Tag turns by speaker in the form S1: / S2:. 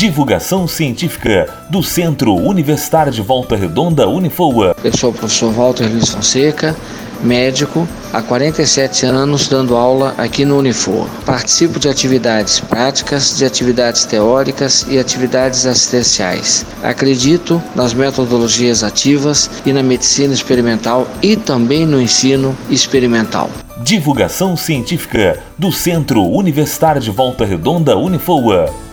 S1: Divulgação científica do Centro Universitário de Volta Redonda Unifoa.
S2: Eu sou o professor Walter Luiz Fonseca, médico, há 47 anos dando aula aqui no Unifor. Participo de atividades práticas, de atividades teóricas e atividades assistenciais. Acredito nas metodologias ativas e na medicina experimental e também no ensino experimental.
S1: Divulgação científica do Centro Universitário de Volta Redonda Unifoa.